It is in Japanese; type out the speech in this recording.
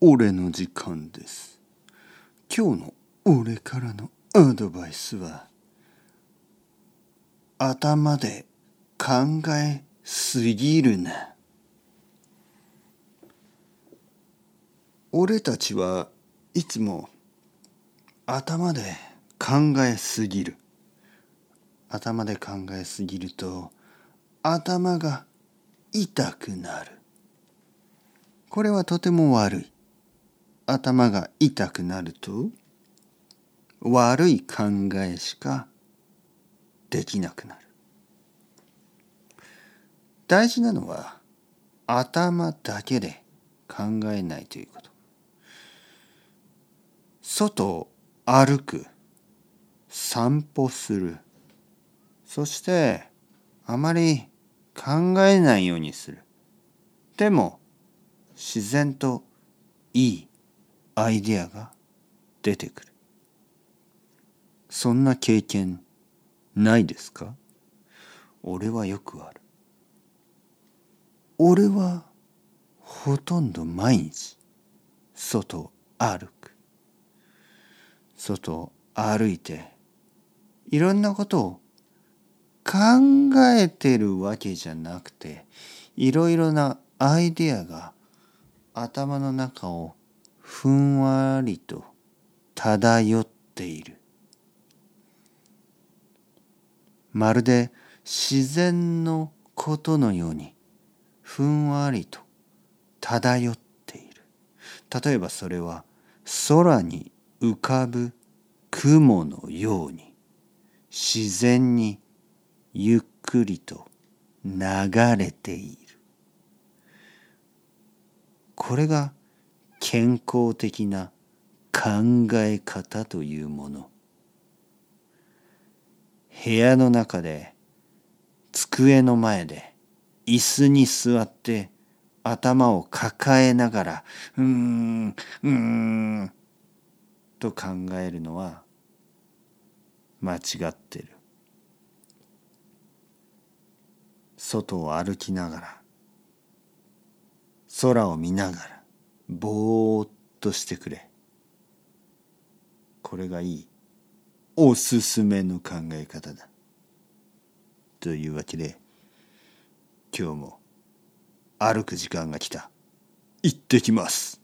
俺の時間です。今日の俺からのアドバイスは頭で考えすぎるな。俺たちはいつも頭で考えすぎる。頭で考えすぎると頭が痛くなる。これはとても悪い。頭が痛くなると悪い考えしかできなくなる。大事なのは頭だけで考えないということ。外を歩く散歩する。そしてあまり考えないようにする。でも自然といいアイデアが出てくる。そんな経験ないですか？俺はよくある。俺はほとんど毎日外を歩く。外を歩いていろんなことを考えてるわけじゃなくていろいろなアイデアが頭の中をふんわりと漂っている。まるで自然のことのようにふんわりと漂っている。例えばそれは空に浮かぶ雲のように自然にゆっくりと流れている。これが健康的な考え方というもの。部屋の中で机の前で椅子に座って頭を抱えながらうーんうーんと考えるのは間違ってる。外を歩きながら空を見ながらぼーっとしてくれ。これがいいおすすめの考え方だ。というわけで今日も歩く時間が来た。行ってきます。